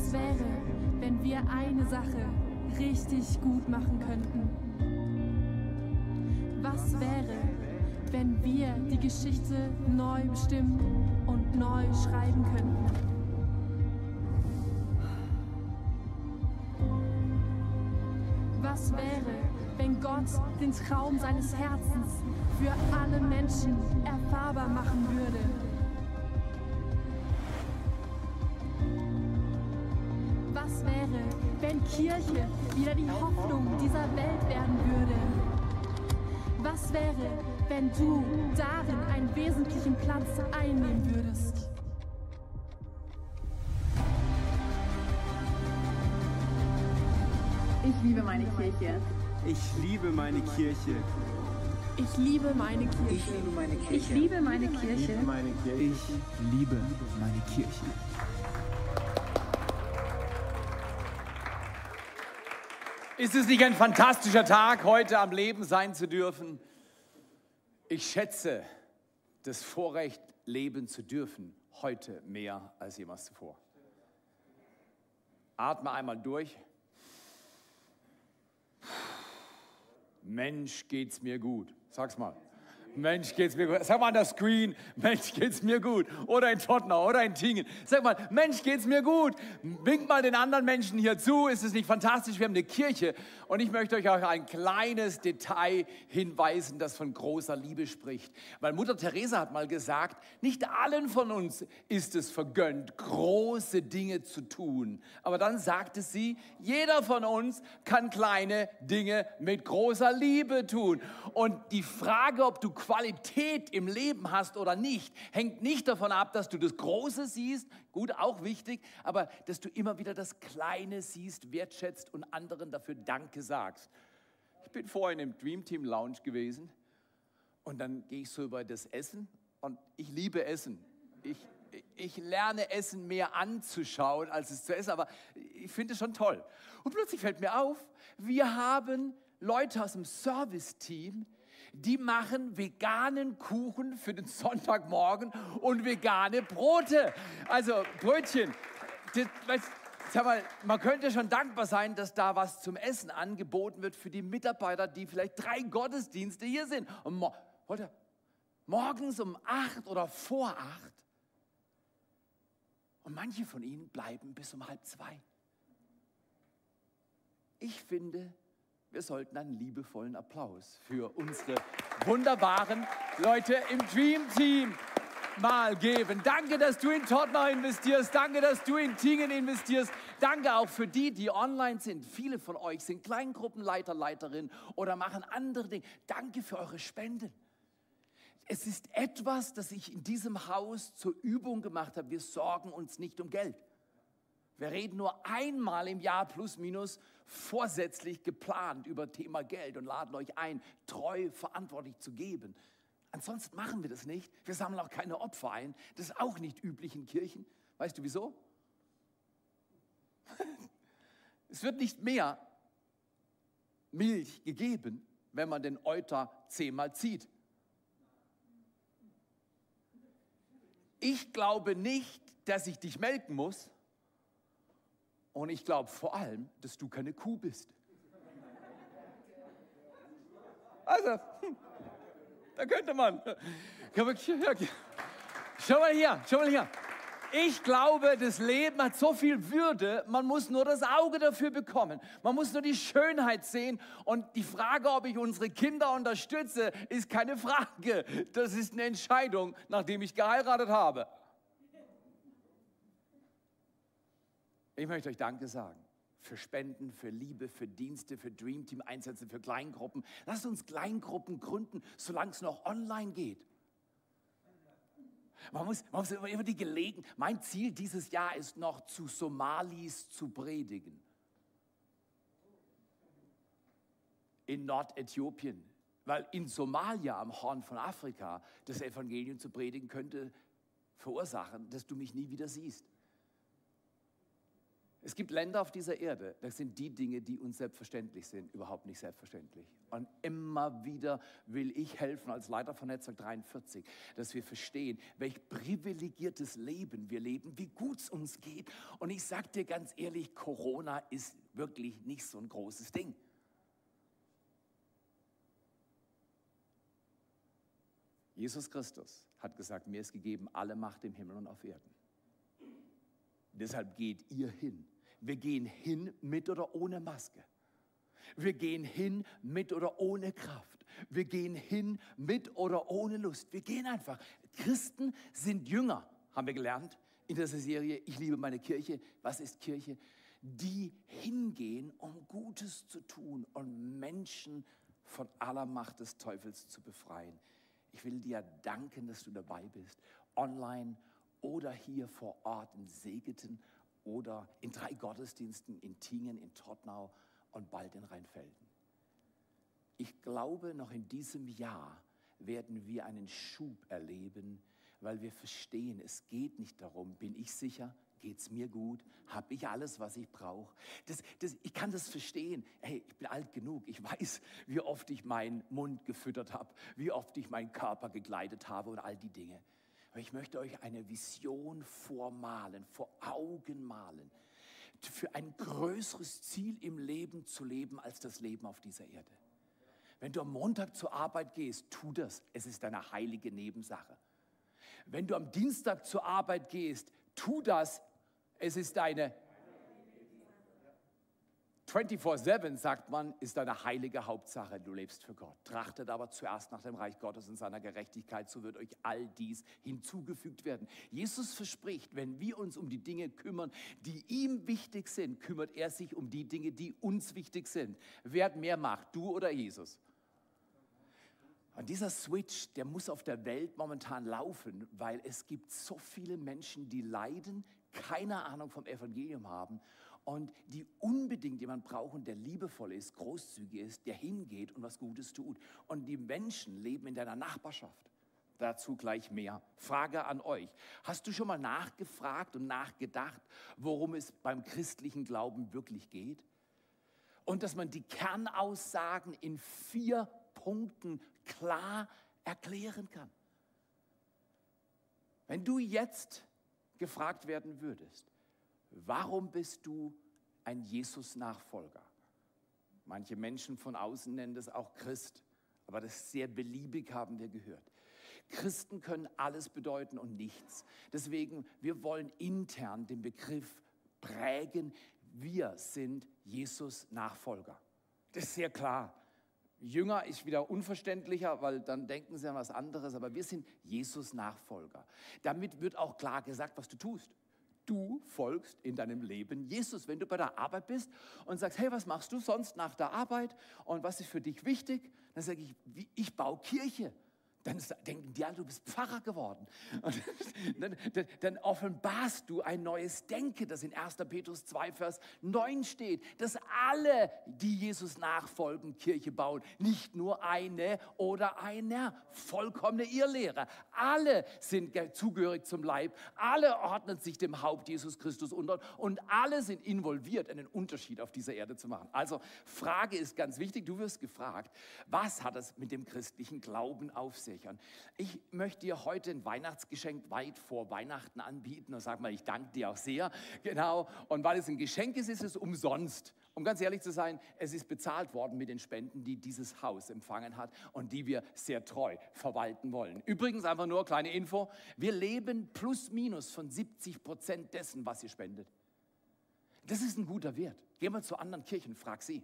Was wäre, wenn wir eine Sache richtig gut machen könnten? Was wäre, wenn wir die Geschichte neu bestimmen und neu schreiben könnten? Was wäre, wenn Gott den Traum seines Herzens für alle Menschen erfahrbar machen würde? Kirche wieder die Hoffnung dieser Welt werden würde? Was wäre, wenn du darin einen wesentlichen Platz einnehmen würdest? Ich liebe meine Kirche. Ich liebe meine Kirche. Ich liebe meine Kirche. Ich liebe meine Kirche. Ich liebe meine Kirche. Meine Kirche. Ich liebe meine Kirche. Ist es nicht ein fantastischer Tag, heute am Leben sein zu dürfen? Ich schätze das Vorrecht, leben zu dürfen, heute mehr als jemals zuvor. Atme einmal durch. Mensch, geht's mir gut. Sag's mal. Mensch, geht's mir gut. Sag mal an der Screen, Mensch, geht's mir gut. Oder in Tottenau oder in Tingen. Sag mal, Mensch, geht's mir gut. Wink mal den anderen Menschen hier zu. Ist es nicht fantastisch? Wir haben eine Kirche und ich möchte euch auch ein kleines Detail hinweisen, das von großer Liebe spricht. Weil Mutter Teresa hat mal gesagt, nicht allen von uns ist es vergönnt, große Dinge zu tun. Aber dann sagte sie, jeder von uns kann kleine Dinge mit großer Liebe tun. Und die Frage, ob du Qualität im Leben hast oder nicht, hängt nicht davon ab, dass du das Große siehst, gut, auch wichtig, aber dass du immer wieder das Kleine siehst, wertschätzt und anderen dafür Danke sagst. Ich bin vorhin im Dream Team Lounge gewesen und dann gehe ich so über das Essen und ich liebe Essen. Ich, ich lerne Essen mehr anzuschauen, als es zu essen, aber ich finde es schon toll. Und plötzlich fällt mir auf, wir haben Leute aus dem Service-Team, die machen veganen Kuchen für den Sonntagmorgen und vegane Brote. Also Brötchen. Das, weißt, sag mal, man könnte schon dankbar sein, dass da was zum Essen angeboten wird für die Mitarbeiter, die vielleicht drei Gottesdienste hier sind. Und mo heute, morgens um acht oder vor acht. Und manche von ihnen bleiben bis um halb zwei. Ich finde, wir sollten einen liebevollen Applaus für unsere wunderbaren Leute im Dream Team mal geben. Danke, dass du in Tottenau investierst. Danke, dass du in Tingen investierst. Danke auch für die, die online sind. Viele von euch sind Kleingruppenleiter, Leiterin oder machen andere Dinge. Danke für eure Spenden. Es ist etwas, das ich in diesem Haus zur Übung gemacht habe. Wir sorgen uns nicht um Geld. Wir reden nur einmal im Jahr plus minus vorsätzlich geplant über Thema Geld und laden euch ein, treu verantwortlich zu geben. Ansonsten machen wir das nicht. Wir sammeln auch keine Opfer ein. Das ist auch nicht üblich in Kirchen. Weißt du wieso? es wird nicht mehr Milch gegeben, wenn man den Euter zehnmal zieht. Ich glaube nicht, dass ich dich melken muss, und ich glaube vor allem, dass du keine Kuh bist. Also, hm, da könnte man. Schau mal hier, schau mal hier. Ich glaube, das Leben hat so viel Würde, man muss nur das Auge dafür bekommen. Man muss nur die Schönheit sehen. Und die Frage, ob ich unsere Kinder unterstütze, ist keine Frage. Das ist eine Entscheidung, nachdem ich geheiratet habe. Ich möchte euch Danke sagen für Spenden, für Liebe, für Dienste, für Dream Team Einsätze, für Kleingruppen. Lasst uns Kleingruppen gründen, solange es noch online geht. Man muss, man muss immer die Gelegenheit. Mein Ziel dieses Jahr ist noch zu Somalis zu predigen. In Nordäthiopien. Weil in Somalia, am Horn von Afrika, das Evangelium zu predigen könnte verursachen, dass du mich nie wieder siehst. Es gibt Länder auf dieser Erde, da sind die Dinge, die uns selbstverständlich sind, überhaupt nicht selbstverständlich. Und immer wieder will ich helfen als Leiter von Netzwerk 43, dass wir verstehen, welch privilegiertes Leben wir leben, wie gut es uns geht. Und ich sage dir ganz ehrlich, Corona ist wirklich nicht so ein großes Ding. Jesus Christus hat gesagt, mir ist gegeben alle Macht im Himmel und auf Erden. Deshalb geht ihr hin. Wir gehen hin mit oder ohne Maske. Wir gehen hin mit oder ohne Kraft. Wir gehen hin mit oder ohne Lust. Wir gehen einfach. Christen sind Jünger, haben wir gelernt in dieser Serie. Ich liebe meine Kirche. Was ist Kirche? Die hingehen, um Gutes zu tun und Menschen von aller Macht des Teufels zu befreien. Ich will dir danken, dass du dabei bist, online oder hier vor Ort in Segeten oder in drei Gottesdiensten in Tingen, in Tottnau und bald in Rheinfelden. Ich glaube, noch in diesem Jahr werden wir einen Schub erleben, weil wir verstehen, es geht nicht darum, bin ich sicher, geht es mir gut, habe ich alles, was ich brauche. Das, das, ich kann das verstehen. Hey, ich bin alt genug, ich weiß, wie oft ich meinen Mund gefüttert habe, wie oft ich meinen Körper gekleidet habe und all die Dinge. Aber ich möchte euch eine Vision vormalen, vor Augen malen, für ein größeres Ziel im Leben zu leben als das Leben auf dieser Erde. Wenn du am Montag zur Arbeit gehst, tu das. Es ist eine heilige Nebensache. Wenn du am Dienstag zur Arbeit gehst, tu das. Es ist eine 24-7, sagt man, ist eine heilige Hauptsache. Du lebst für Gott. Trachtet aber zuerst nach dem Reich Gottes und seiner Gerechtigkeit, so wird euch all dies hinzugefügt werden. Jesus verspricht, wenn wir uns um die Dinge kümmern, die ihm wichtig sind, kümmert er sich um die Dinge, die uns wichtig sind. Wer hat mehr Macht, du oder Jesus? Und dieser Switch, der muss auf der Welt momentan laufen, weil es gibt so viele Menschen, die leiden, keine Ahnung vom Evangelium haben und die unbedingt jemand brauchen, der liebevoll ist, großzügig ist, der hingeht und was Gutes tut. Und die Menschen leben in deiner Nachbarschaft. Dazu gleich mehr. Frage an euch. Hast du schon mal nachgefragt und nachgedacht, worum es beim christlichen Glauben wirklich geht? Und dass man die Kernaussagen in vier Punkten klar erklären kann. Wenn du jetzt gefragt werden würdest, Warum bist du ein Jesus-Nachfolger? Manche Menschen von außen nennen das auch Christ, aber das ist sehr beliebig, haben wir gehört. Christen können alles bedeuten und nichts. Deswegen, wir wollen intern den Begriff prägen, wir sind Jesus-Nachfolger. Das ist sehr klar. Jünger ist wieder unverständlicher, weil dann denken sie an was anderes, aber wir sind Jesus-Nachfolger. Damit wird auch klar gesagt, was du tust du folgst in deinem Leben Jesus. Wenn du bei der Arbeit bist und sagst, hey, was machst du sonst nach der Arbeit und was ist für dich wichtig? Dann sage ich, ich baue Kirche dann denken die an, du bist Pfarrer geworden. Und dann, dann, dann, offenbarst du ein neues Denken, das in 1. Petrus 2, Vers 9 steht, dass alle, die Jesus nachfolgen, Kirche bauen. Nicht nur eine oder einer, vollkommene Irrlehrer. Alle sind zugehörig zum Leib, alle ordnen sich dem Haupt Jesus Christus unter und alle sind involviert, einen Unterschied auf dieser Erde zu machen. Also Frage ist ganz wichtig, du wirst gefragt, was hat es mit dem christlichen Glauben auf sich? Verunsichern. Ich möchte dir heute ein Weihnachtsgeschenk weit vor Weihnachten anbieten und sag mal, ich danke dir auch sehr. Genau. Und weil es ein Geschenk ist, ist es umsonst. Um ganz ehrlich zu sein, es ist bezahlt worden mit den Spenden, die dieses Haus empfangen hat und die wir sehr treu verwalten wollen. Übrigens einfach nur kleine Info. Wir leben plus minus von 70 Prozent dessen, was ihr spendet. Das ist ein guter Wert. Geh mal zu anderen Kirchen, frag sie.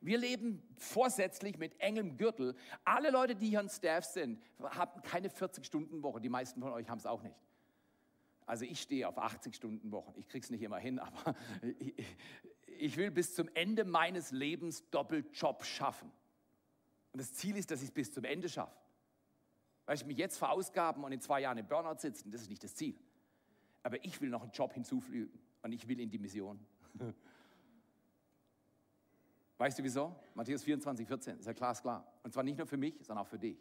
Wir leben vorsätzlich mit engem Gürtel. Alle Leute, die hier an Staff sind, haben keine 40-Stunden-Woche. Die meisten von euch haben es auch nicht. Also ich stehe auf 80 Stunden Wochen. Ich kriege es nicht immer hin, aber ich will bis zum Ende meines Lebens Doppeljob schaffen. Und das Ziel ist, dass ich es bis zum Ende schaffe. Weil ich mich jetzt verausgaben und in zwei Jahren im Burnout sitzen, das ist nicht das Ziel. Aber ich will noch einen Job hinzufügen und ich will in die Mission. Weißt du wieso? Matthäus 24, 14, ist ja glasklar. Und zwar nicht nur für mich, sondern auch für dich.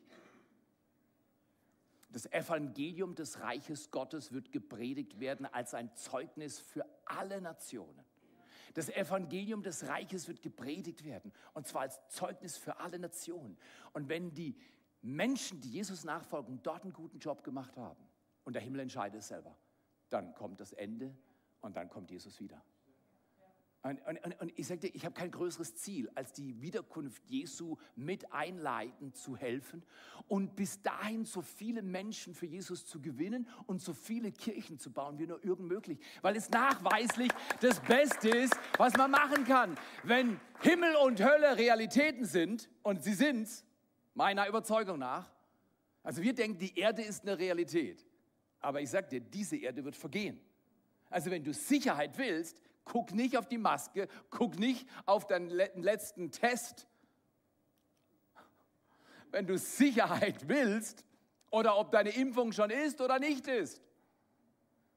Das Evangelium des Reiches Gottes wird gepredigt werden als ein Zeugnis für alle Nationen. Das Evangelium des Reiches wird gepredigt werden. Und zwar als Zeugnis für alle Nationen. Und wenn die Menschen, die Jesus nachfolgen, dort einen guten Job gemacht haben und der Himmel entscheidet es selber, dann kommt das Ende und dann kommt Jesus wieder. Und, und, und ich sagte, ich habe kein größeres Ziel, als die Wiederkunft Jesu mit einleiten zu helfen und bis dahin so viele Menschen für Jesus zu gewinnen und so viele Kirchen zu bauen, wie nur irgend möglich. Weil es nachweislich das Beste ist, was man machen kann. Wenn Himmel und Hölle Realitäten sind, und sie sind's, meiner Überzeugung nach, also wir denken, die Erde ist eine Realität. Aber ich sage dir, diese Erde wird vergehen. Also wenn du Sicherheit willst, guck nicht auf die Maske, guck nicht auf deinen letzten Test. Wenn du Sicherheit willst oder ob deine Impfung schon ist oder nicht ist.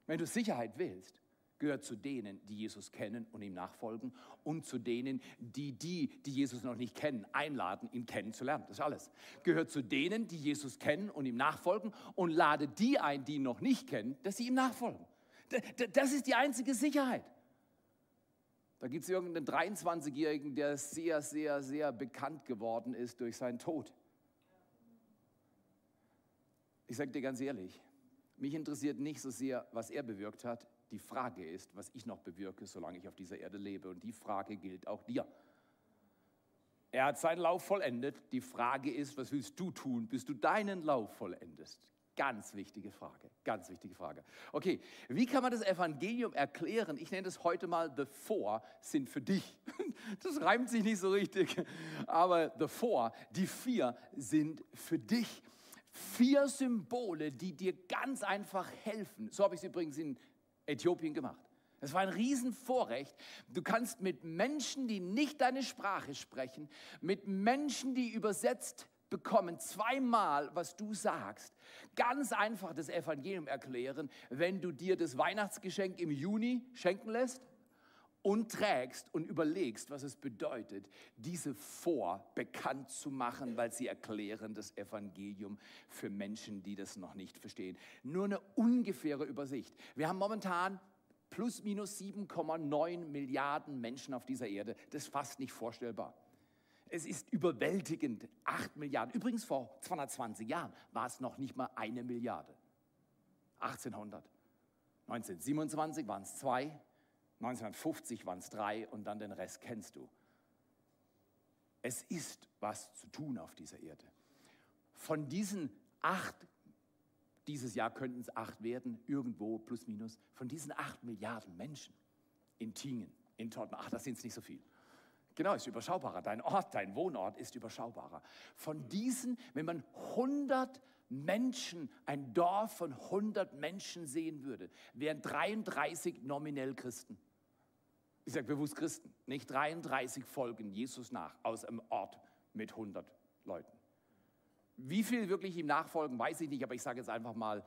Wenn du Sicherheit willst, gehört zu denen, die Jesus kennen und ihm nachfolgen und zu denen, die die, die Jesus noch nicht kennen, einladen, ihn kennenzulernen. Das ist alles. Gehört zu denen, die Jesus kennen und ihm nachfolgen und lade die ein, die ihn noch nicht kennen, dass sie ihm nachfolgen. Das ist die einzige Sicherheit. Da gibt es irgendeinen 23-Jährigen, der sehr, sehr, sehr bekannt geworden ist durch seinen Tod. Ich sage dir ganz ehrlich, mich interessiert nicht so sehr, was er bewirkt hat. Die Frage ist, was ich noch bewirke, solange ich auf dieser Erde lebe. Und die Frage gilt auch dir. Er hat seinen Lauf vollendet. Die Frage ist, was willst du tun, bis du deinen Lauf vollendest? Ganz wichtige Frage, ganz wichtige Frage. Okay, wie kann man das Evangelium erklären? Ich nenne das heute mal The Four sind für dich. Das reimt sich nicht so richtig, aber The Four, die vier sind für dich. Vier Symbole, die dir ganz einfach helfen. So habe ich es übrigens in Äthiopien gemacht. Es war ein Riesenvorrecht. Du kannst mit Menschen, die nicht deine Sprache sprechen, mit Menschen, die übersetzt bekommen zweimal, was du sagst. Ganz einfach das Evangelium erklären, wenn du dir das Weihnachtsgeschenk im Juni schenken lässt und trägst und überlegst, was es bedeutet, diese vor bekannt zu machen, weil sie erklären das Evangelium für Menschen, die das noch nicht verstehen. Nur eine ungefähre Übersicht. Wir haben momentan plus minus 7,9 Milliarden Menschen auf dieser Erde. Das ist fast nicht vorstellbar. Es ist überwältigend. 8 Milliarden. Übrigens vor 220 Jahren war es noch nicht mal eine Milliarde. 1800. 1927 waren es zwei, 1950 waren es drei und dann den Rest kennst du. Es ist was zu tun auf dieser Erde. Von diesen acht, dieses Jahr könnten es acht werden, irgendwo plus minus, von diesen acht Milliarden Menschen in Tingen, in Tottenham, ach, das sind es nicht so viel. Genau, ist überschaubarer. Dein Ort, dein Wohnort ist überschaubarer. Von diesen, wenn man 100 Menschen, ein Dorf von 100 Menschen sehen würde, wären 33 nominell Christen. Ich sage bewusst Christen, nicht 33 folgen Jesus nach aus einem Ort mit 100 Leuten. Wie viel wirklich ihm nachfolgen, weiß ich nicht, aber ich sage jetzt einfach mal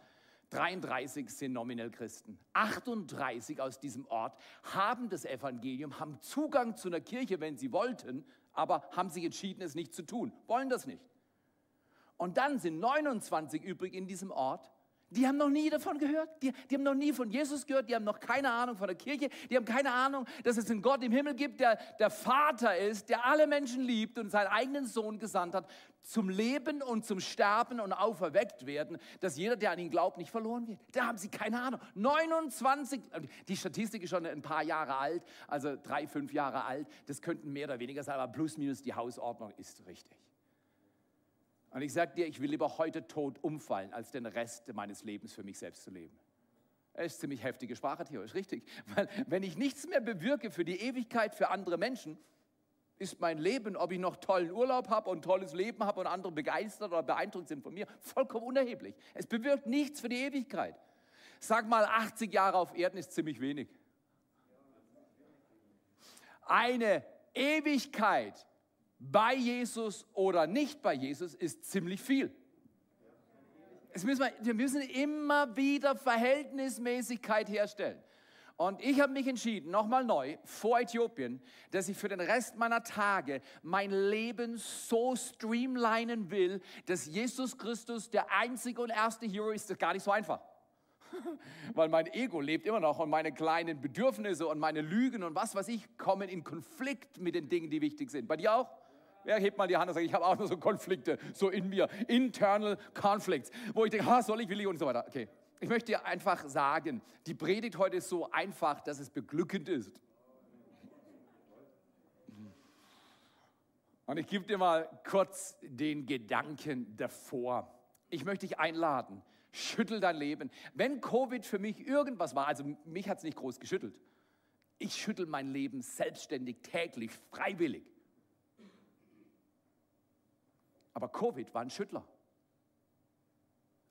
33 sind nominell Christen. 38 aus diesem Ort haben das Evangelium, haben Zugang zu einer Kirche, wenn sie wollten, aber haben sich entschieden, es nicht zu tun, wollen das nicht. Und dann sind 29 übrig in diesem Ort, die haben noch nie davon gehört. Die, die, haben noch nie von Jesus gehört. Die haben noch keine Ahnung von der Kirche. Die haben keine Ahnung, dass es einen Gott im Himmel gibt, der der Vater ist, der alle Menschen liebt und seinen eigenen Sohn gesandt hat, zum Leben und zum Sterben und auferweckt werden, dass jeder, der an ihn glaubt, nicht verloren wird. Da haben sie keine Ahnung. 29, die Statistik ist schon ein paar Jahre alt, also drei, fünf Jahre alt. Das könnten mehr oder weniger sein, aber plus minus die Hausordnung ist richtig. Und ich sage dir, ich will lieber heute tot umfallen, als den Rest meines Lebens für mich selbst zu leben. Es ist ziemlich heftige Sprache, theoretisch richtig. Weil wenn ich nichts mehr bewirke für die Ewigkeit für andere Menschen, ist mein Leben, ob ich noch tollen Urlaub habe und tolles Leben habe und andere begeistert oder beeindruckt sind von mir, vollkommen unerheblich. Es bewirkt nichts für die Ewigkeit. Sag mal, 80 Jahre auf Erden ist ziemlich wenig. Eine Ewigkeit bei Jesus oder nicht bei Jesus ist ziemlich viel. Wir müssen immer wieder Verhältnismäßigkeit herstellen. Und ich habe mich entschieden, nochmal neu, vor Äthiopien, dass ich für den Rest meiner Tage mein Leben so streamlinen will, dass Jesus Christus der einzige und erste Hero ist. Das ist gar nicht so einfach. Weil mein Ego lebt immer noch und meine kleinen Bedürfnisse und meine Lügen und was weiß ich kommen in Konflikt mit den Dingen, die wichtig sind. Bei dir auch? Wer hebt mal die Hand und sagt, ich habe auch nur so Konflikte, so in mir, internal conflicts, wo ich denke, ah, soll ich, will ich und so weiter. Okay. Ich möchte dir einfach sagen, die Predigt heute ist so einfach, dass es beglückend ist. Und ich gebe dir mal kurz den Gedanken davor. Ich möchte dich einladen, schüttel dein Leben. Wenn Covid für mich irgendwas war, also mich hat es nicht groß geschüttelt, ich schüttel mein Leben selbstständig, täglich, freiwillig. Aber Covid war ein Schüttler.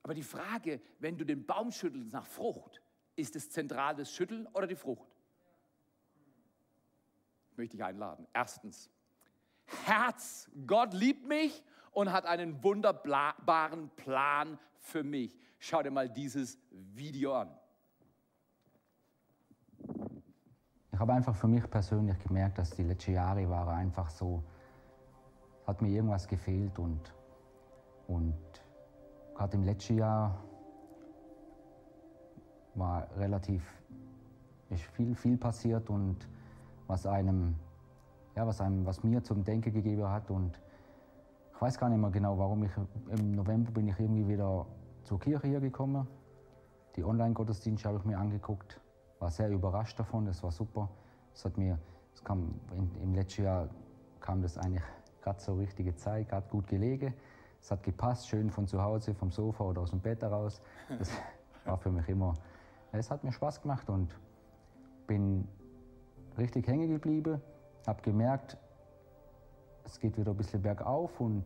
Aber die Frage, wenn du den Baum schüttelst nach Frucht, ist es zentral das Schütteln oder die Frucht? Möchte ich einladen. Erstens, Herz, Gott liebt mich und hat einen wunderbaren Plan für mich. Schau dir mal dieses Video an. Ich habe einfach für mich persönlich gemerkt, dass die letzten Jahre waren einfach so, hat mir irgendwas gefehlt und, und gerade im letzten Jahr war relativ viel, viel passiert und was einem, ja, was einem, was mir zum Denken gegeben hat und ich weiß gar nicht mehr genau, warum ich im November bin ich irgendwie wieder zur Kirche hier gekommen. Die Online-Gottesdienste habe ich mir angeguckt, war sehr überrascht davon, das war super. Es hat mir, es kam in, im letzten Jahr kam das eigentlich gerade zur richtigen Zeit, gerade gut gelegen. Es hat gepasst, schön von zu Hause, vom Sofa oder aus dem Bett heraus. Das war für mich immer, es hat mir Spaß gemacht und bin richtig hängen geblieben, habe gemerkt, es geht wieder ein bisschen bergauf und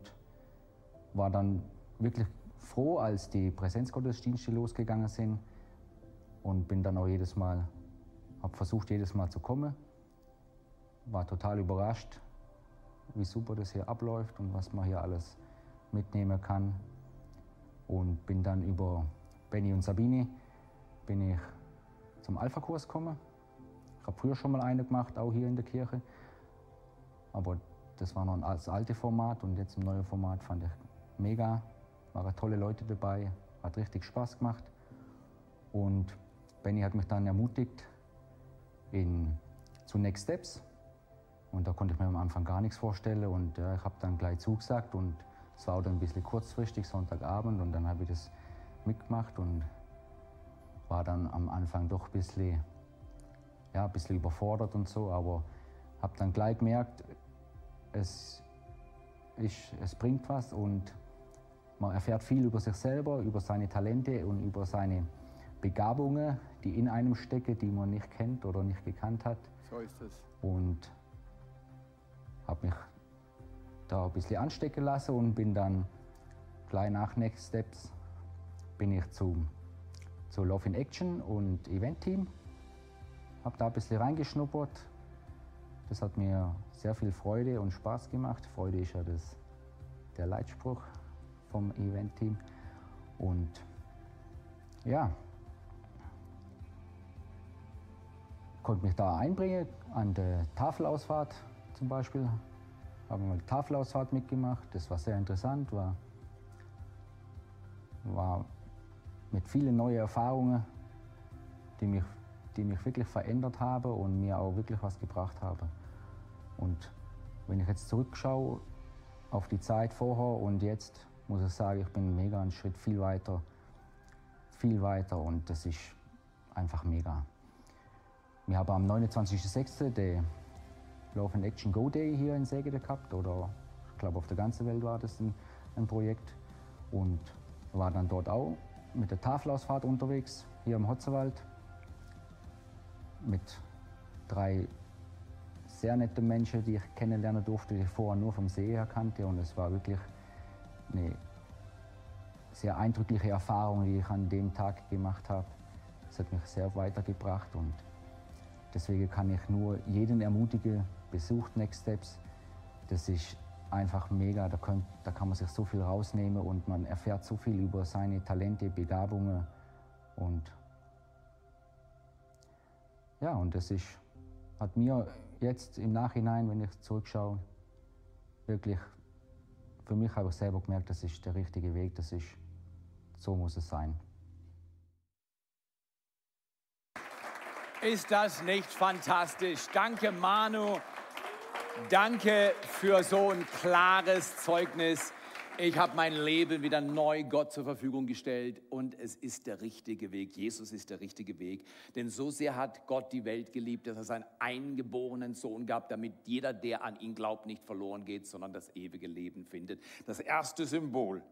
war dann wirklich froh, als die Präsenzgottesdienste losgegangen sind und bin dann auch jedes Mal, habe versucht jedes Mal zu kommen, war total überrascht, wie super das hier abläuft und was man hier alles mitnehmen kann. Und bin dann über Benny und Sabine bin ich zum Alpha-Kurs gekommen. Ich habe früher schon mal eine gemacht, auch hier in der Kirche. Aber das war noch das alte Format und jetzt im neuen Format fand ich mega. Waren tolle Leute dabei, hat richtig Spaß gemacht. Und Benny hat mich dann ermutigt in, zu Next Steps. Und da konnte ich mir am Anfang gar nichts vorstellen und ja, ich habe dann gleich zugesagt und es war auch dann ein bisschen kurzfristig, Sonntagabend und dann habe ich das mitgemacht und war dann am Anfang doch ein bisschen, ja, ein bisschen überfordert und so, aber habe dann gleich gemerkt, es, ist, es bringt was und man erfährt viel über sich selber, über seine Talente und über seine Begabungen, die in einem stecken, die man nicht kennt oder nicht gekannt hat. So ist es. Und habe mich da ein bisschen anstecken lassen und bin dann gleich nach Next Steps bin ich zu, zu Love in Action und Event Team. Habe da ein bisschen reingeschnuppert. Das hat mir sehr viel Freude und Spaß gemacht. Freude ist ja das, der Leitspruch vom Event Team. Und ja, konnte mich da einbringen an der Tafelausfahrt zum Beispiel. Habe mal Tafelausfahrt mitgemacht, das war sehr interessant, war, war mit vielen neuen Erfahrungen, die mich, die mich wirklich verändert haben und mir auch wirklich was gebracht haben. Und wenn ich jetzt zurückschaue auf die Zeit vorher und jetzt, muss ich sagen, ich bin mega einen Schritt viel weiter, viel weiter und das ist einfach mega. Wir haben am 29.06. den Love and Action Go Day hier in Segede gehabt oder ich glaube auf der ganzen Welt war das ein, ein Projekt und war dann dort auch mit der Tafelausfahrt unterwegs hier im Hotzewald mit drei sehr nette Menschen, die ich kennenlernen durfte, die ich vorher nur vom See her kannte und es war wirklich eine sehr eindrückliche Erfahrung, die ich an dem Tag gemacht habe. Es hat mich sehr weitergebracht und deswegen kann ich nur jeden ermutigen, besucht Next Steps. Das ist einfach mega, da, könnt, da kann man sich so viel rausnehmen und man erfährt so viel über seine Talente, Begabungen und ja, und das ist, hat mir jetzt im Nachhinein, wenn ich zurückschaue, wirklich für mich habe ich selber gemerkt, das ist der richtige Weg, das ist, so muss es sein. Ist das nicht fantastisch? Danke, Manu. Danke für so ein klares Zeugnis. Ich habe mein Leben wieder neu Gott zur Verfügung gestellt und es ist der richtige Weg. Jesus ist der richtige Weg. Denn so sehr hat Gott die Welt geliebt, dass er seinen eingeborenen Sohn gab, damit jeder, der an ihn glaubt, nicht verloren geht, sondern das ewige Leben findet. Das erste Symbol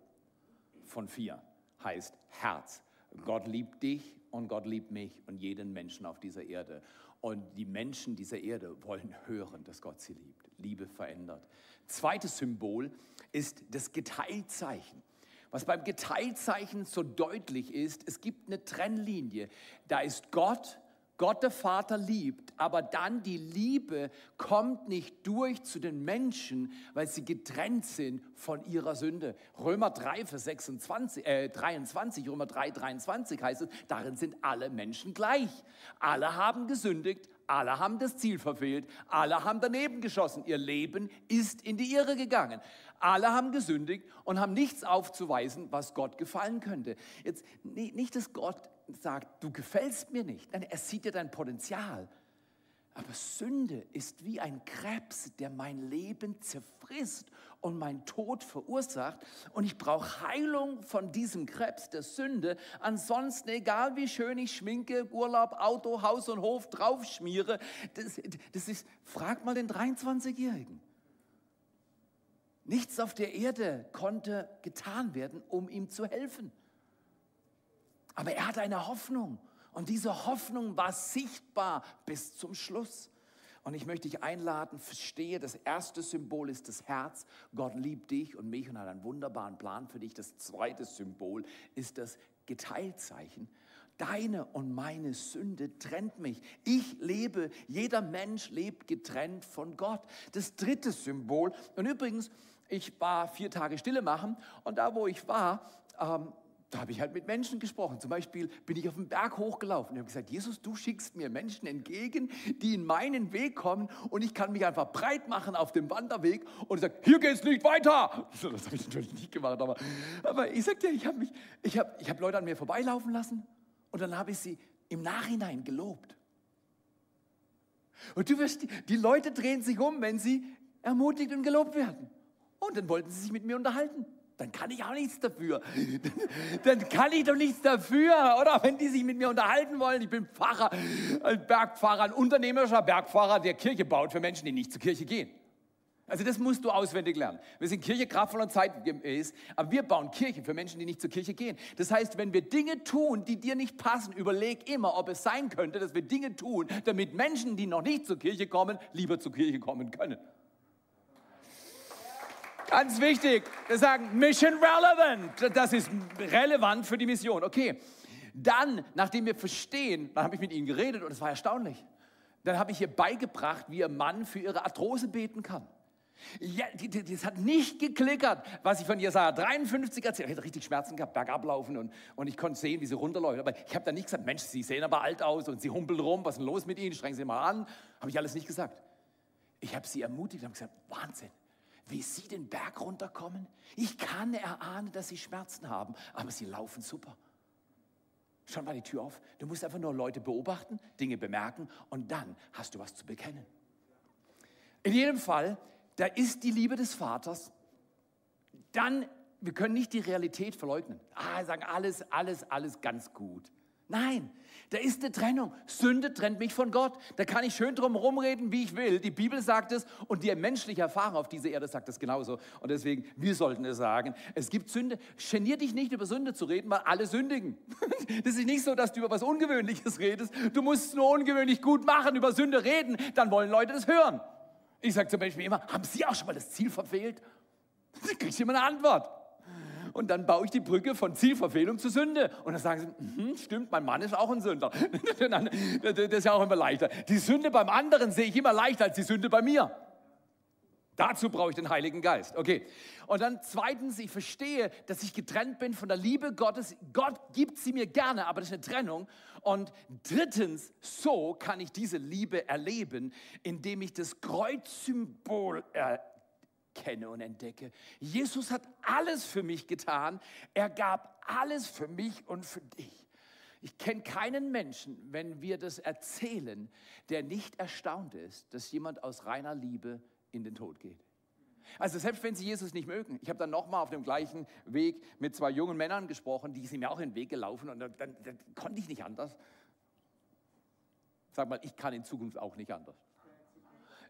von vier heißt Herz. Gott liebt dich und Gott liebt mich und jeden Menschen auf dieser Erde. Und die Menschen dieser Erde wollen hören, dass Gott sie liebt. Liebe verändert. Zweites Symbol ist das Geteiltzeichen. Was beim Geteiltzeichen so deutlich ist, es gibt eine Trennlinie. Da ist Gott, Gott der Vater liebt, aber dann die Liebe kommt nicht durch zu den Menschen, weil sie getrennt sind von ihrer Sünde. Römer 3, Vers 26, äh, 23, Römer 3, 23 heißt es, darin sind alle Menschen gleich. Alle haben gesündigt, alle haben das Ziel verfehlt, alle haben daneben geschossen, ihr Leben ist in die Irre gegangen. Alle haben gesündigt und haben nichts aufzuweisen, was Gott gefallen könnte. Jetzt nicht, dass Gott sagt, du gefällst mir nicht. Nein, er sieht ja dein Potenzial. Aber Sünde ist wie ein Krebs, der mein Leben zerfrisst und mein Tod verursacht. Und ich brauche Heilung von diesem Krebs der Sünde. Ansonsten, egal wie schön ich schminke, Urlaub, Auto, Haus und Hof draufschmiere, das, das ist, frag mal den 23-Jährigen. Nichts auf der Erde konnte getan werden, um ihm zu helfen. Aber er hatte eine Hoffnung. Und diese Hoffnung war sichtbar bis zum Schluss. Und ich möchte dich einladen, verstehe, das erste Symbol ist das Herz. Gott liebt dich und mich und hat einen wunderbaren Plan für dich. Das zweite Symbol ist das Geteiltzeichen. Deine und meine Sünde trennt mich. Ich lebe, jeder Mensch lebt getrennt von Gott. Das dritte Symbol, und übrigens, ich war vier Tage Stille machen und da, wo ich war, ähm, da habe ich halt mit Menschen gesprochen. Zum Beispiel bin ich auf den Berg hochgelaufen und habe gesagt, Jesus, du schickst mir Menschen entgegen, die in meinen Weg kommen und ich kann mich einfach breit machen auf dem Wanderweg und sage, hier geht's nicht weiter. Das habe ich natürlich nicht gemacht, aber, aber ich dir, ich habe ich habe, ich habe Leute an mir vorbeilaufen lassen und dann habe ich sie im Nachhinein gelobt. Und du wirst, die Leute drehen sich um, wenn sie ermutigt und gelobt werden. Und dann wollten sie sich mit mir unterhalten dann kann ich auch nichts dafür. Dann kann ich doch nichts dafür, oder? Wenn die sich mit mir unterhalten wollen. Ich bin Pfarrer, ein Bergpfarrer, ein unternehmerischer Bergpfarrer, der Kirche baut für Menschen, die nicht zur Kirche gehen. Also das musst du auswendig lernen. Wir sind Kirche kraftvoll und zeitgemäß, aber wir bauen Kirche für Menschen, die nicht zur Kirche gehen. Das heißt, wenn wir Dinge tun, die dir nicht passen, überleg immer, ob es sein könnte, dass wir Dinge tun, damit Menschen, die noch nicht zur Kirche kommen, lieber zur Kirche kommen können. Ganz wichtig, wir sagen Mission Relevant. Das ist relevant für die Mission. Okay, dann, nachdem wir verstehen, dann habe ich mit ihnen geredet und es war erstaunlich. Dann habe ich ihr beigebracht, wie ihr Mann für ihre Arthrose beten kann. Ja, das hat nicht geklickert, was ich von Jesaja 53 erzählt. Ich hatte richtig Schmerzen gehabt, bergablaufen und, und ich konnte sehen, wie sie runterläuft. Aber ich habe dann nicht gesagt, Mensch, Sie sehen aber alt aus und Sie humpeln rum, was ist denn los mit Ihnen? Strengen Sie mal an. Habe ich alles nicht gesagt. Ich habe sie ermutigt und gesagt, Wahnsinn wie sie den Berg runterkommen. Ich kann erahnen, dass sie Schmerzen haben, aber sie laufen super. Schon mal die Tür auf. Du musst einfach nur Leute beobachten, Dinge bemerken und dann hast du was zu bekennen. In jedem Fall, da ist die Liebe des Vaters. Dann, wir können nicht die Realität verleugnen. Ah, sagen alles, alles, alles ganz gut. Nein, da ist eine Trennung. Sünde trennt mich von Gott. Da kann ich schön drum rumreden, wie ich will. Die Bibel sagt es und die menschliche Erfahrung auf dieser Erde sagt es genauso. Und deswegen, wir sollten es sagen. Es gibt Sünde. Genier dich nicht über Sünde zu reden, weil alle sündigen. Das ist nicht so, dass du über was Ungewöhnliches redest. Du musst es nur ungewöhnlich gut machen, über Sünde reden. Dann wollen Leute das hören. Ich sage zum Beispiel immer, haben Sie auch schon mal das Ziel verfehlt? Dann kriegst du immer eine Antwort und dann baue ich die Brücke von Zielverfehlung zu Sünde. Und dann sagen sie, mhm, stimmt, mein Mann ist auch ein Sünder. das ist ja auch immer leichter. Die Sünde beim anderen sehe ich immer leichter als die Sünde bei mir. Dazu brauche ich den Heiligen Geist. Okay. Und dann zweitens, ich verstehe, dass ich getrennt bin von der Liebe Gottes. Gott gibt sie mir gerne, aber das ist eine Trennung. Und drittens, so kann ich diese Liebe erleben, indem ich das Kreuzsymbol erlebe kenne und entdecke. Jesus hat alles für mich getan. Er gab alles für mich und für dich. Ich kenne keinen Menschen, wenn wir das erzählen, der nicht erstaunt ist, dass jemand aus reiner Liebe in den Tod geht. Also selbst wenn sie Jesus nicht mögen. Ich habe dann nochmal auf dem gleichen Weg mit zwei jungen Männern gesprochen, die sind mir auch in den Weg gelaufen und dann, dann, dann konnte ich nicht anders. Sag mal, ich kann in Zukunft auch nicht anders.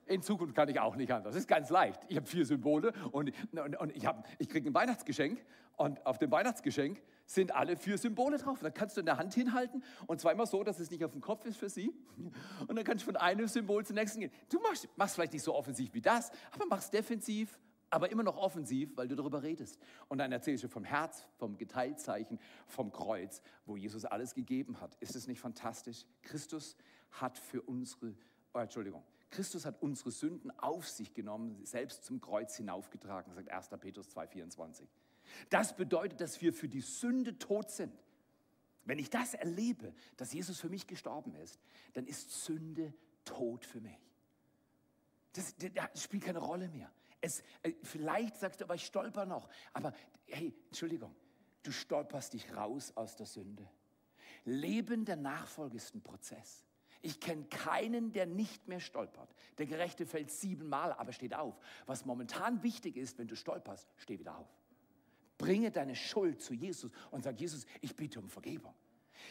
In Zukunft kann ich auch nicht anders. Das ist ganz leicht. Ich habe vier Symbole und, und, und ich, ich kriege ein Weihnachtsgeschenk und auf dem Weihnachtsgeschenk sind alle vier Symbole drauf. Dann kannst du in der Hand hinhalten und zweimal so, dass es nicht auf dem Kopf ist für sie. Und dann kannst du von einem Symbol zum nächsten gehen. Du machst, machst vielleicht nicht so offensiv wie das, aber machst defensiv, aber immer noch offensiv, weil du darüber redest. Und dann erzählst du vom Herz, vom Geteiltzeichen, vom Kreuz, wo Jesus alles gegeben hat. Ist es nicht fantastisch? Christus hat für unsere, oh, Entschuldigung, Christus hat unsere Sünden auf sich genommen, selbst zum Kreuz hinaufgetragen, sagt 1. Petrus 2,24. Das bedeutet, dass wir für die Sünde tot sind. Wenn ich das erlebe, dass Jesus für mich gestorben ist, dann ist Sünde tot für mich. Das, das spielt keine Rolle mehr. Es, äh, vielleicht sagst du, aber ich stolper noch. Aber hey, Entschuldigung, du stolperst dich raus aus der Sünde. Leben der Nachfolge ist ein Prozess. Ich kenne keinen, der nicht mehr stolpert. Der Gerechte fällt siebenmal, aber steht auf. Was momentan wichtig ist, wenn du stolperst, steh wieder auf. Bringe deine Schuld zu Jesus und sag, Jesus, ich bitte um Vergebung.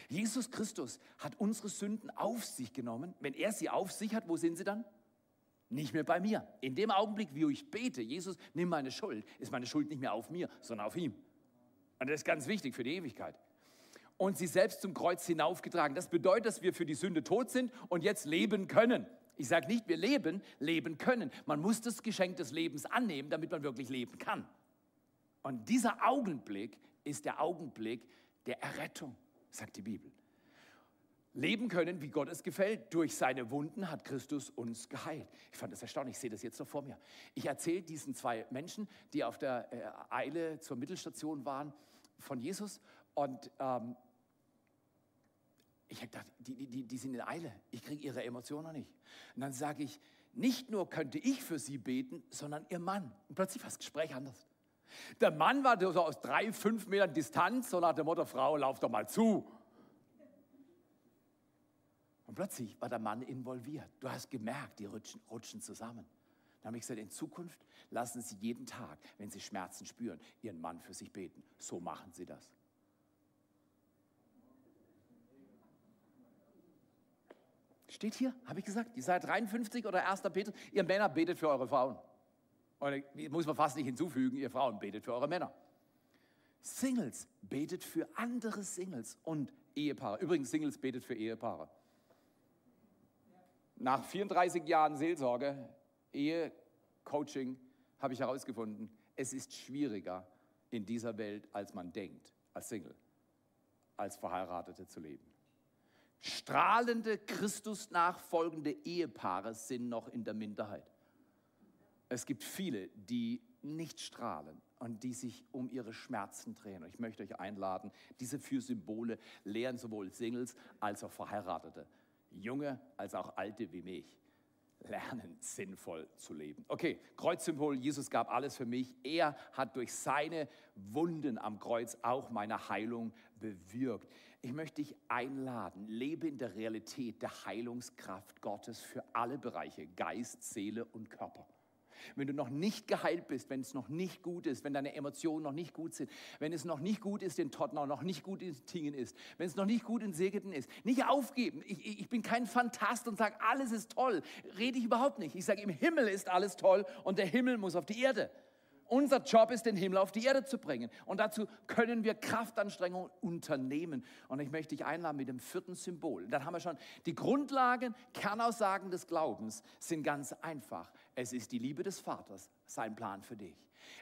Jesus Christus hat unsere Sünden auf sich genommen. Wenn er sie auf sich hat, wo sind sie dann? Nicht mehr bei mir. In dem Augenblick, wie ich bete, Jesus, nimm meine Schuld, ist meine Schuld nicht mehr auf mir, sondern auf ihm. Und das ist ganz wichtig für die Ewigkeit. Und sie selbst zum Kreuz hinaufgetragen. Das bedeutet, dass wir für die Sünde tot sind und jetzt leben können. Ich sage nicht, wir leben, leben können. Man muss das Geschenk des Lebens annehmen, damit man wirklich leben kann. Und dieser Augenblick ist der Augenblick der Errettung, sagt die Bibel. Leben können, wie Gott es gefällt. Durch seine Wunden hat Christus uns geheilt. Ich fand das erstaunlich, ich sehe das jetzt noch vor mir. Ich erzähle diesen zwei Menschen, die auf der äh, Eile zur Mittelstation waren, von Jesus. Und ähm, ich habe gedacht, die, die, die sind in Eile. Ich kriege ihre Emotionen nicht. Und dann sage ich, nicht nur könnte ich für sie beten, sondern ihr Mann. Und plötzlich war das Gespräch anders. Der Mann war so aus drei, fünf Metern Distanz, so nach dem Motto, Frau, lauf doch mal zu. Und plötzlich war der Mann involviert. Du hast gemerkt, die rutschen, rutschen zusammen. Dann habe ich gesagt, in Zukunft lassen Sie jeden Tag, wenn Sie Schmerzen spüren, Ihren Mann für sich beten. So machen Sie das. Steht hier, habe ich gesagt, Jesaja 53 oder 1. Petrus, ihr Männer betet für eure Frauen. Und muss man fast nicht hinzufügen, ihr Frauen betet für eure Männer. Singles betet für andere Singles und Ehepaare. Übrigens, Singles betet für Ehepaare. Nach 34 Jahren Seelsorge, Ehe, Coaching, habe ich herausgefunden, es ist schwieriger in dieser Welt, als man denkt, als Single, als Verheiratete zu leben. Strahlende, Christus nachfolgende Ehepaare sind noch in der Minderheit. Es gibt viele, die nicht strahlen und die sich um ihre Schmerzen drehen. Und ich möchte euch einladen, diese vier Symbole lehren sowohl Singles als auch Verheiratete, junge als auch alte wie mich. Lernen, sinnvoll zu leben. Okay, Kreuzsymbol, Jesus gab alles für mich. Er hat durch seine Wunden am Kreuz auch meine Heilung bewirkt. Ich möchte dich einladen, lebe in der Realität der Heilungskraft Gottes für alle Bereiche, Geist, Seele und Körper wenn du noch nicht geheilt bist, wenn es noch nicht gut ist, wenn deine Emotionen noch nicht gut sind, wenn es noch nicht gut ist in Tottenau, noch nicht gut in Tingen ist, wenn es noch nicht gut in Segeten ist, nicht aufgeben. Ich, ich bin kein Fantast und sage, alles ist toll. Rede ich überhaupt nicht. Ich sage, im Himmel ist alles toll und der Himmel muss auf die Erde. Unser Job ist, den Himmel auf die Erde zu bringen. Und dazu können wir Kraftanstrengungen unternehmen. Und ich möchte dich einladen mit dem vierten Symbol. Dann haben wir schon die Grundlagen, Kernaussagen des Glaubens sind ganz einfach. Es ist die Liebe des Vaters, sein Plan für dich.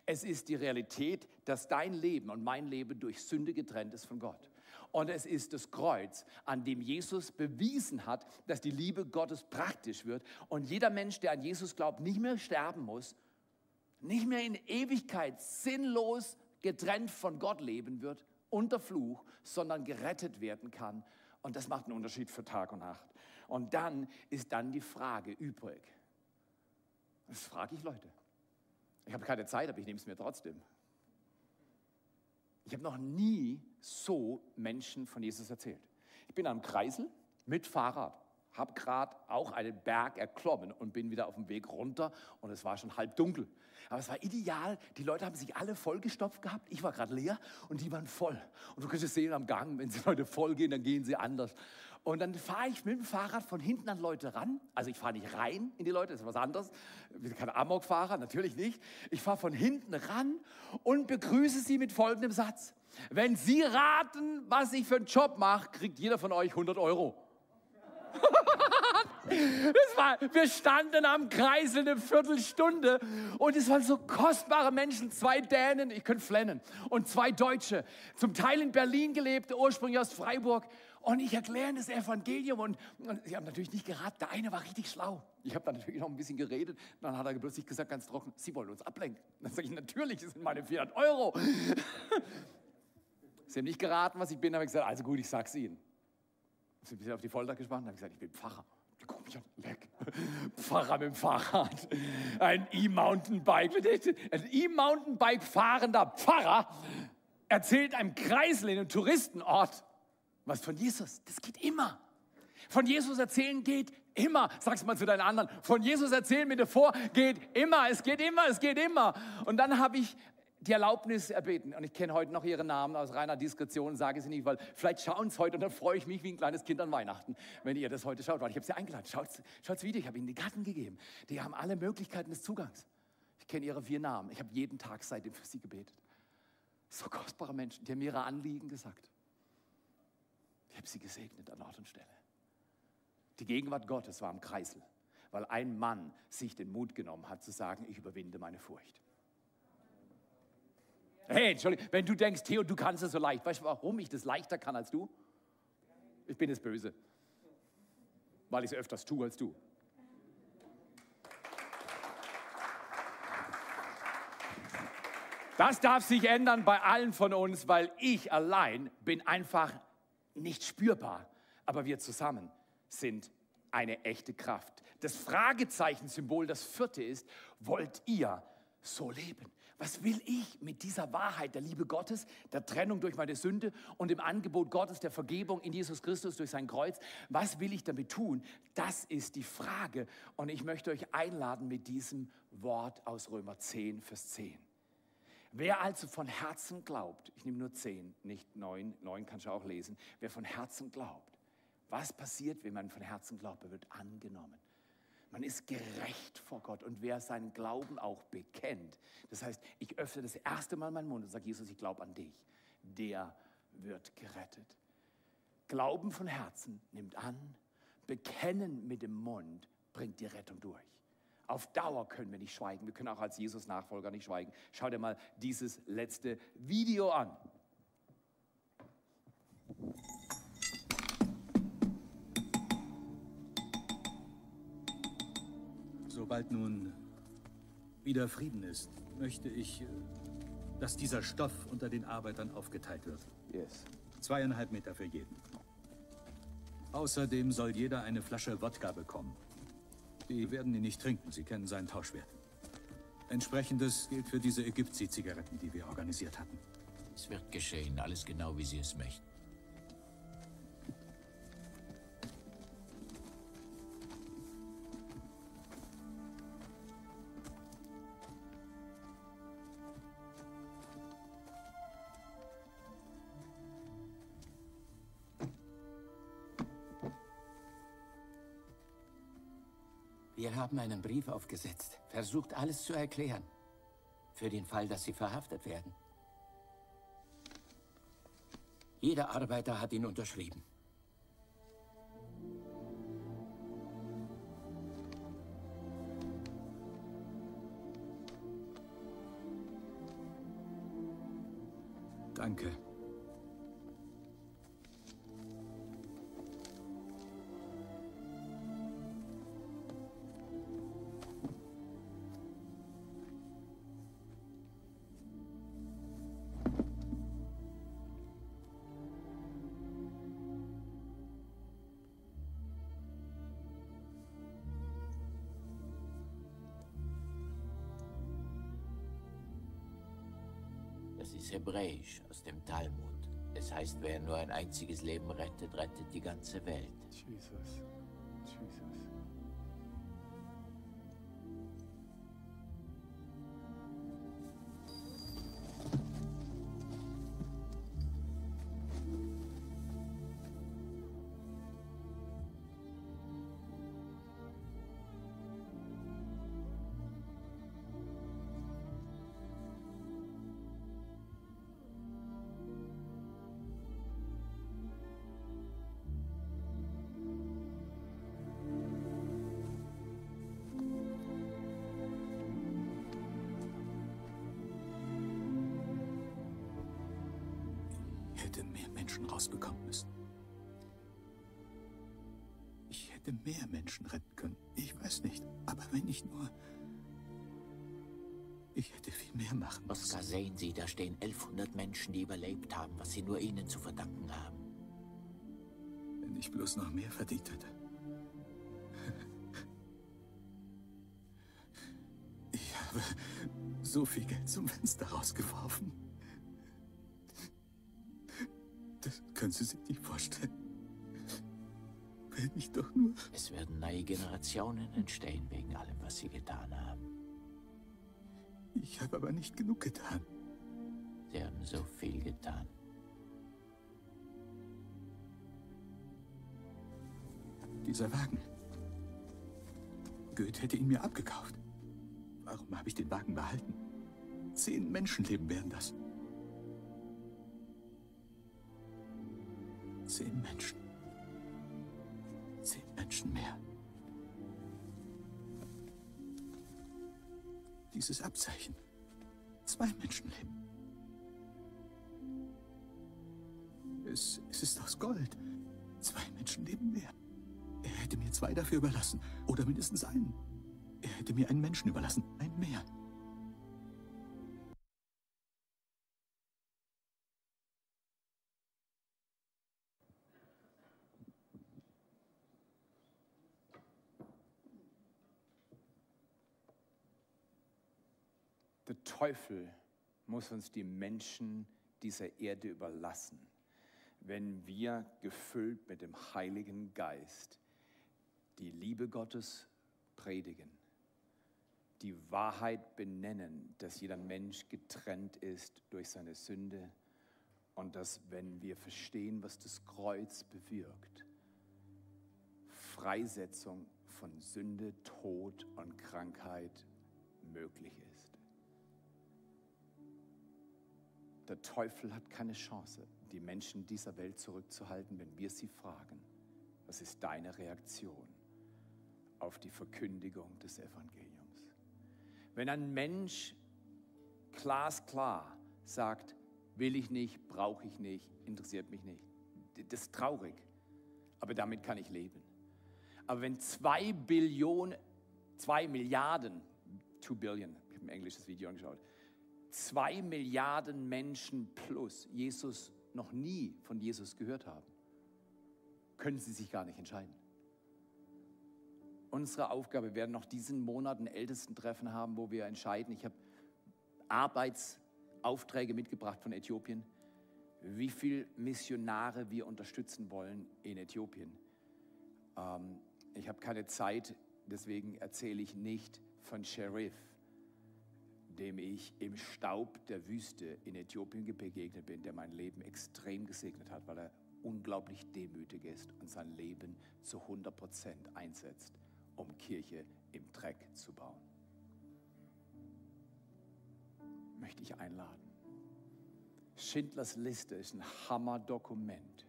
Es ist die Realität, dass dein Leben und mein Leben durch Sünde getrennt ist von Gott. Und es ist das Kreuz, an dem Jesus bewiesen hat, dass die Liebe Gottes praktisch wird und jeder Mensch, der an Jesus glaubt, nicht mehr sterben muss, nicht mehr in Ewigkeit sinnlos getrennt von Gott leben wird, unter Fluch, sondern gerettet werden kann. Und das macht einen Unterschied für Tag und Nacht. Und dann ist dann die Frage übrig. Das frage ich Leute. Ich habe keine Zeit, aber ich nehme es mir trotzdem. Ich habe noch nie so Menschen von Jesus erzählt. Ich bin am Kreisel mit Fahrrad, habe gerade auch einen Berg erklommen und bin wieder auf dem Weg runter und es war schon halb dunkel. Aber es war ideal. Die Leute haben sich alle vollgestopft gehabt. Ich war gerade leer und die waren voll. Und du kannst es sehen am Gang, wenn sie Leute voll gehen, dann gehen sie anders. Und dann fahre ich mit dem Fahrrad von hinten an Leute ran. Also ich fahre nicht rein in die Leute, das ist was anderes. Ich bin kein Amokfahrer, natürlich nicht. Ich fahre von hinten ran und begrüße sie mit folgendem Satz. Wenn Sie raten, was ich für einen Job mache, kriegt jeder von euch 100 Euro. Das war, wir standen am Kreisel eine Viertelstunde und es waren so kostbare Menschen, zwei Dänen, ich könnte flennen, und zwei Deutsche, zum Teil in Berlin gelebt, ursprünglich aus Freiburg. Und ich erkläre das Evangelium und, und sie haben natürlich nicht geraten. Der eine war richtig schlau. Ich habe dann natürlich noch ein bisschen geredet. Dann hat er plötzlich gesagt, ganz trocken, Sie wollen uns ablenken. Dann sage ich, natürlich, das sind meine 400 Euro. sie haben nicht geraten, was ich bin. Habe ich gesagt, also gut, ich sag's Ihnen. Sie sind ein bisschen auf die Folter gespannt. Habe ich gesagt, ich bin Pfarrer. Gucken mich an, leck. Pfarrer mit dem Fahrrad. Ein E-Mountainbike. Ein E-Mountainbike fahrender Pfarrer erzählt einem Kreisel in einem Touristenort was von Jesus. Das geht immer. Von Jesus erzählen geht immer. Sag's mal zu deinen anderen. Von Jesus erzählen mit dir vor geht immer. Es geht immer, es geht immer. Und dann habe ich die Erlaubnis erbeten. Und ich kenne heute noch ihre Namen aus reiner Diskretion, sage sie nicht, weil vielleicht schauen sie heute und dann freue ich mich wie ein kleines Kind an Weihnachten, wenn ihr das heute schaut. Weil ich habe sie eingeladen. Schaut, schaut's Video, ich habe ihnen die Garten gegeben. Die haben alle Möglichkeiten des Zugangs. Ich kenne ihre vier Namen. Ich habe jeden Tag seitdem für sie gebetet. So kostbare Menschen, die haben ihre Anliegen gesagt. Ich habe sie gesegnet an Ort und Stelle. Die Gegenwart Gottes war am Kreisel, weil ein Mann sich den Mut genommen hat zu sagen, ich überwinde meine Furcht. Hey, Entschuldigung, wenn du denkst, Theo, du kannst es so leicht, weißt du, warum ich das leichter kann als du? Ich bin es böse, weil ich es öfters tue als du. Das darf sich ändern bei allen von uns, weil ich allein bin einfach nicht spürbar, aber wir zusammen sind eine echte Kraft. Das Fragezeichen-Symbol, das vierte ist, wollt ihr so leben? Was will ich mit dieser Wahrheit der Liebe Gottes, der Trennung durch meine Sünde und dem Angebot Gottes der Vergebung in Jesus Christus durch sein Kreuz? Was will ich damit tun? Das ist die Frage. Und ich möchte euch einladen mit diesem Wort aus Römer 10, Vers 10. Wer also von Herzen glaubt, ich nehme nur zehn, nicht neun, neun kannst du auch lesen, wer von Herzen glaubt, was passiert, wenn man von Herzen glaubt? Er wird angenommen. Man ist gerecht vor Gott und wer seinen Glauben auch bekennt, das heißt, ich öffne das erste Mal meinen Mund und sage, Jesus, ich glaube an dich, der wird gerettet. Glauben von Herzen nimmt an, bekennen mit dem Mund bringt die Rettung durch. Auf Dauer können wir nicht schweigen. Wir können auch als Jesus-Nachfolger nicht schweigen. Schau dir mal dieses letzte Video an. Sobald nun wieder Frieden ist, möchte ich, äh, dass dieser Stoff unter den Arbeitern aufgeteilt wird. Yes. Zweieinhalb Meter für jeden. Außerdem soll jeder eine Flasche Wodka bekommen. Die werden ihn nicht trinken, sie kennen seinen Tauschwert. Entsprechendes gilt für diese Ägypti-Zigaretten, die wir organisiert hatten. Es wird geschehen, alles genau, wie Sie es möchten. Haben einen Brief aufgesetzt, versucht alles zu erklären. Für den Fall, dass Sie verhaftet werden. Jeder Arbeiter hat ihn unterschrieben. Danke. Hebräisch aus dem Talmud. Es heißt, wer nur ein einziges Leben rettet, rettet die ganze Welt. Jesus. Jesus. Menschen rausbekommen müssen. Ich hätte mehr Menschen retten können. Ich weiß nicht. Aber wenn ich nur. Ich hätte viel mehr machen müssen. Oskar, sehen Sie, da stehen 1100 Menschen, die überlebt haben, was Sie nur Ihnen zu verdanken haben. Wenn ich bloß noch mehr verdient hätte. Ich habe so viel Geld zum Fenster rausgeworfen. Können Sie sich nicht vorstellen. Wenn ich doch nur. Es werden neue Generationen entstehen wegen allem, was Sie getan haben. Ich habe aber nicht genug getan. Sie haben so viel getan. Dieser Wagen. Goethe hätte ihn mir abgekauft. Warum habe ich den Wagen behalten? Zehn Menschenleben wären das. Zehn Menschen. Zehn Menschen mehr. Dieses Abzeichen. Zwei Menschenleben. Es, es ist aus Gold. Zwei Menschenleben mehr. Er hätte mir zwei dafür überlassen. Oder mindestens einen. Er hätte mir einen Menschen überlassen. Ein mehr. Teufel muss uns die Menschen dieser Erde überlassen, wenn wir gefüllt mit dem Heiligen Geist die Liebe Gottes predigen, die Wahrheit benennen, dass jeder Mensch getrennt ist durch seine Sünde und dass, wenn wir verstehen, was das Kreuz bewirkt, Freisetzung von Sünde, Tod und Krankheit möglich ist. Der Teufel hat keine Chance, die Menschen dieser Welt zurückzuhalten, wenn wir sie fragen, was ist deine Reaktion auf die Verkündigung des Evangeliums? Wenn ein Mensch glasklar sagt, will ich nicht, brauche ich nicht, interessiert mich nicht, das ist traurig, aber damit kann ich leben. Aber wenn zwei Billionen, zwei Milliarden, two billion, ich habe ein englisches Video angeschaut, zwei Milliarden Menschen plus Jesus noch nie von Jesus gehört haben, können sie sich gar nicht entscheiden. Unsere Aufgabe, werden noch diesen Monat ein Ältestentreffen haben, wo wir entscheiden. Ich habe Arbeitsaufträge mitgebracht von Äthiopien, wie viele Missionare wir unterstützen wollen in Äthiopien. Ähm, ich habe keine Zeit, deswegen erzähle ich nicht von Sheriff, dem ich im Staub der Wüste in Äthiopien begegnet bin, der mein Leben extrem gesegnet hat, weil er unglaublich demütig ist und sein Leben zu 100 Prozent einsetzt, um Kirche im Dreck zu bauen. Möchte ich einladen. Schindlers Liste ist ein Hammerdokument,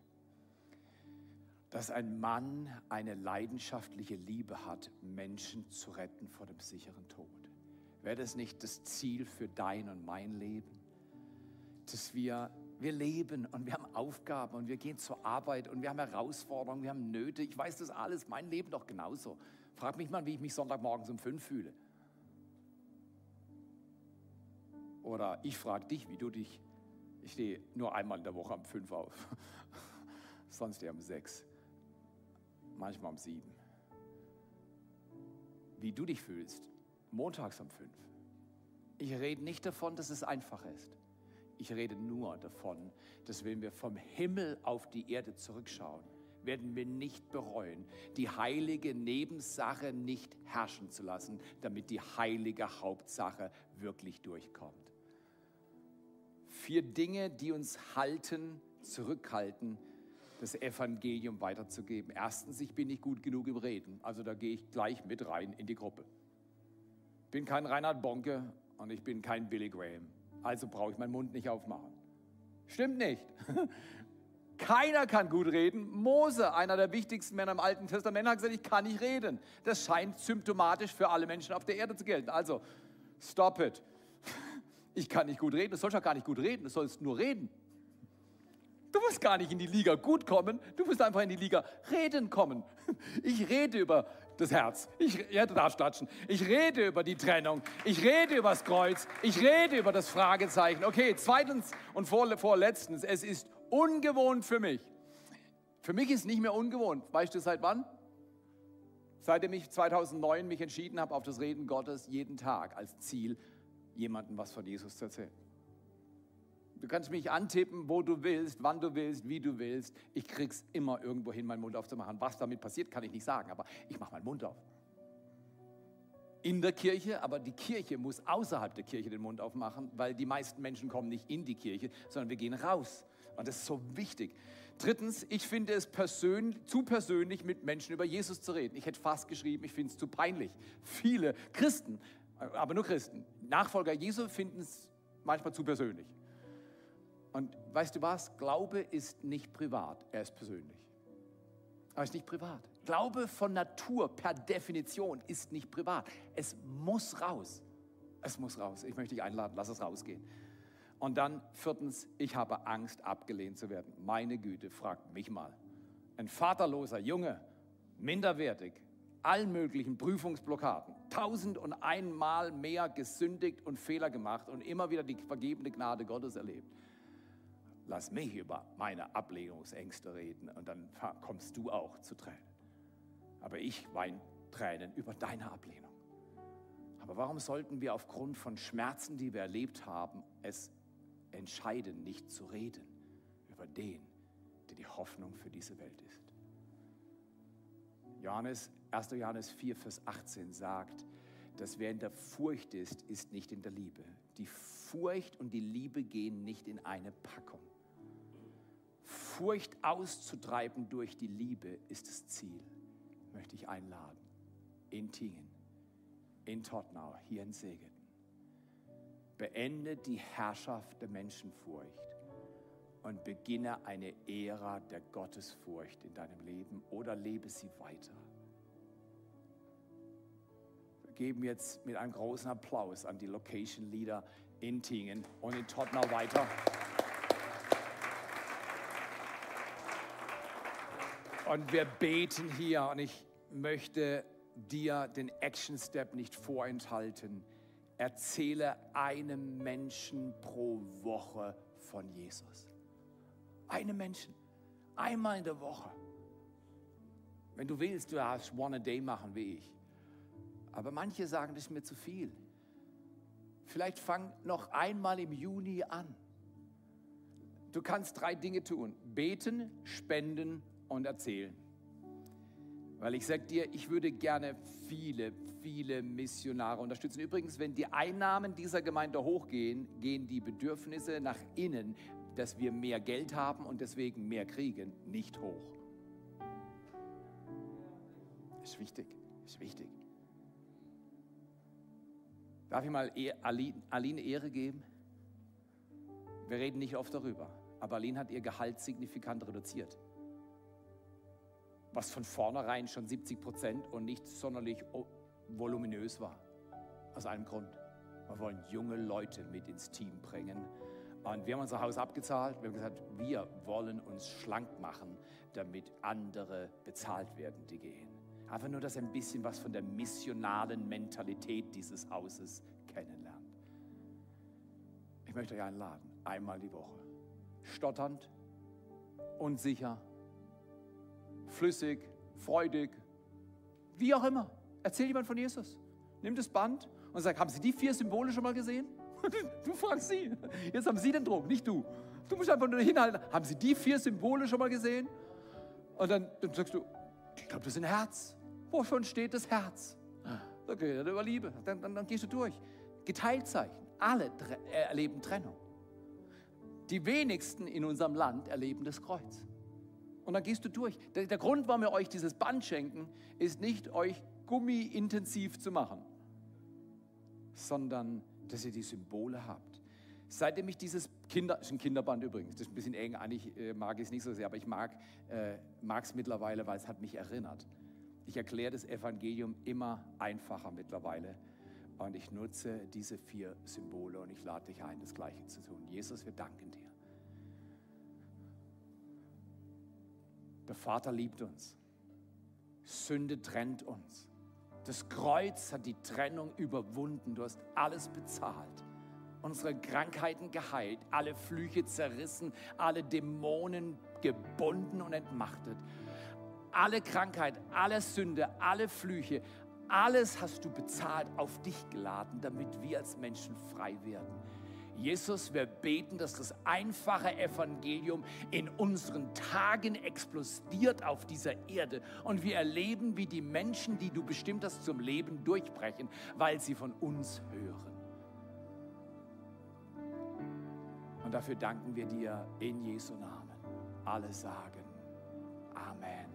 dass ein Mann eine leidenschaftliche Liebe hat, Menschen zu retten vor dem sicheren Tod. Wäre das nicht das Ziel für dein und mein Leben? Dass wir, wir leben und wir haben Aufgaben und wir gehen zur Arbeit und wir haben Herausforderungen, wir haben Nöte. Ich weiß das alles, mein Leben doch genauso. Frag mich mal, wie ich mich Sonntagmorgens um fünf fühle. Oder ich frage dich, wie du dich. Ich stehe nur einmal in der Woche um fünf auf. Sonst eher um sechs. Manchmal um sieben. Wie du dich fühlst, montags um fünf. Ich rede nicht davon, dass es einfach ist. Ich rede nur davon, dass wenn wir vom Himmel auf die Erde zurückschauen, werden wir nicht bereuen, die heilige Nebensache nicht herrschen zu lassen, damit die heilige Hauptsache wirklich durchkommt. Vier Dinge, die uns halten, zurückhalten, das Evangelium weiterzugeben. Erstens, ich bin nicht gut genug im Reden, also da gehe ich gleich mit rein in die Gruppe. Ich bin kein Reinhard Bonke und ich bin kein Billy Graham, also brauche ich meinen Mund nicht aufmachen. Stimmt nicht. Keiner kann gut reden. Mose, einer der wichtigsten Männer im Alten Testament, hat gesagt, ich kann nicht reden. Das scheint symptomatisch für alle Menschen auf der Erde zu gelten. Also, stop it. Ich kann nicht gut reden. Du sollst ja gar nicht gut reden. Du sollst nur reden. Du musst gar nicht in die Liga gut kommen. Du musst einfach in die Liga reden kommen. Ich rede über das Herz. Ich, ja, du klatschen. Ich rede über die Trennung. Ich rede über das Kreuz. Ich rede über das Fragezeichen. Okay, zweitens und vorletztens, es ist ungewohnt für mich. Für mich ist nicht mehr ungewohnt. Weißt du seit wann? Seitdem ich 2009 mich entschieden habe, auf das Reden Gottes jeden Tag als Ziel, jemandem was von Jesus zu erzählen. Du kannst mich antippen, wo du willst, wann du willst, wie du willst. Ich krieg's immer irgendwo hin, meinen Mund aufzumachen. Was damit passiert, kann ich nicht sagen, aber ich mache meinen Mund auf. In der Kirche, aber die Kirche muss außerhalb der Kirche den Mund aufmachen, weil die meisten Menschen kommen nicht in die Kirche, sondern wir gehen raus. Und das ist so wichtig. Drittens, ich finde es persönlich, zu persönlich, mit Menschen über Jesus zu reden. Ich hätte fast geschrieben, ich finde es zu peinlich. Viele Christen, aber nur Christen, Nachfolger Jesu finden es manchmal zu persönlich. Und weißt du was? Glaube ist nicht privat, er ist persönlich. Aber es ist nicht privat. Glaube von Natur per Definition ist nicht privat. Es muss raus. Es muss raus. Ich möchte dich einladen, lass es rausgehen. Und dann viertens, ich habe Angst, abgelehnt zu werden. Meine Güte, fragt mich mal. Ein vaterloser Junge, minderwertig, allen möglichen Prüfungsblockaden, tausend und einmal mehr gesündigt und Fehler gemacht und immer wieder die vergebene Gnade Gottes erlebt lass mich über meine Ablehnungsängste reden und dann kommst du auch zu Tränen. Aber ich weine Tränen über deine Ablehnung. Aber warum sollten wir aufgrund von Schmerzen, die wir erlebt haben, es entscheiden, nicht zu reden über den, der die Hoffnung für diese Welt ist? Johannes, 1. Johannes 4, Vers 18 sagt, dass wer in der Furcht ist, ist nicht in der Liebe. Die Furcht und die Liebe gehen nicht in eine Packung. Furcht auszutreiben durch die Liebe ist das Ziel. Möchte ich einladen. In Tingen, in Tottenau, hier in Segeten. Beende die Herrschaft der Menschenfurcht und beginne eine Ära der Gottesfurcht in deinem Leben oder lebe sie weiter. Wir geben jetzt mit einem großen Applaus an die Location Leader in Tingen und in Tottenau weiter. Und wir beten hier und ich möchte dir den Action Step nicht vorenthalten. Erzähle einem Menschen pro Woche von Jesus. Einem Menschen. Einmal in der Woche. Wenn du willst, du darfst One a Day machen wie ich. Aber manche sagen, das ist mir zu viel. Vielleicht fang noch einmal im Juni an. Du kannst drei Dinge tun. Beten, spenden und erzählen. Weil ich sage dir, ich würde gerne viele, viele Missionare unterstützen. Übrigens, wenn die Einnahmen dieser Gemeinde hochgehen, gehen die Bedürfnisse nach innen, dass wir mehr Geld haben und deswegen mehr kriegen, nicht hoch. Ist wichtig, ist wichtig. Darf ich mal e- Aline Ehre geben? Wir reden nicht oft darüber, aber Aline hat ihr Gehalt signifikant reduziert was von vornherein schon 70 Prozent und nicht sonderlich voluminös war. Aus einem Grund. Wir wollen junge Leute mit ins Team bringen. Und wir haben unser Haus abgezahlt. Wir haben gesagt, wir wollen uns schlank machen, damit andere bezahlt werden, die gehen. Einfach nur, dass ein bisschen was von der missionalen Mentalität dieses Hauses kennenlernt. Ich möchte euch einladen, einmal die Woche. Stotternd, unsicher, flüssig, freudig, wie auch immer. Erzähl jemand von Jesus. Nimm das Band und sag, haben Sie die vier Symbole schon mal gesehen? Du fragst sie. Jetzt haben sie den Druck, nicht du. Du musst einfach nur hinhalten. Haben sie die vier Symbole schon mal gesehen? Und dann, dann sagst du, ich glaube, das ist ein Herz. Wovon steht das Herz? Da geht er über Liebe. Dann, dann, dann gehst du durch. Geteiltzeichen. Alle tre erleben Trennung. Die wenigsten in unserem Land erleben das Kreuz. Und dann gehst du durch. Der, der Grund, warum wir euch dieses Band schenken, ist nicht, euch gummiintensiv zu machen, sondern dass ihr die Symbole habt. Seitdem ich dieses Kinder, ist ein Kinderband übrigens, das ist ein bisschen eng, eigentlich äh, mag ich es nicht so sehr, aber ich mag es äh, mittlerweile, weil es hat mich erinnert. Ich erkläre das Evangelium immer einfacher mittlerweile. Und ich nutze diese vier Symbole und ich lade dich ein, das Gleiche zu tun. Jesus, wir danken dir. Der Vater liebt uns. Sünde trennt uns. Das Kreuz hat die Trennung überwunden. Du hast alles bezahlt. Unsere Krankheiten geheilt, alle Flüche zerrissen, alle Dämonen gebunden und entmachtet. Alle Krankheit, alle Sünde, alle Flüche, alles hast du bezahlt, auf dich geladen, damit wir als Menschen frei werden. Jesus, wir beten, dass das einfache Evangelium in unseren Tagen explodiert auf dieser Erde und wir erleben, wie die Menschen, die du bestimmt hast zum Leben, durchbrechen, weil sie von uns hören. Und dafür danken wir dir in Jesu Namen. Alle sagen Amen.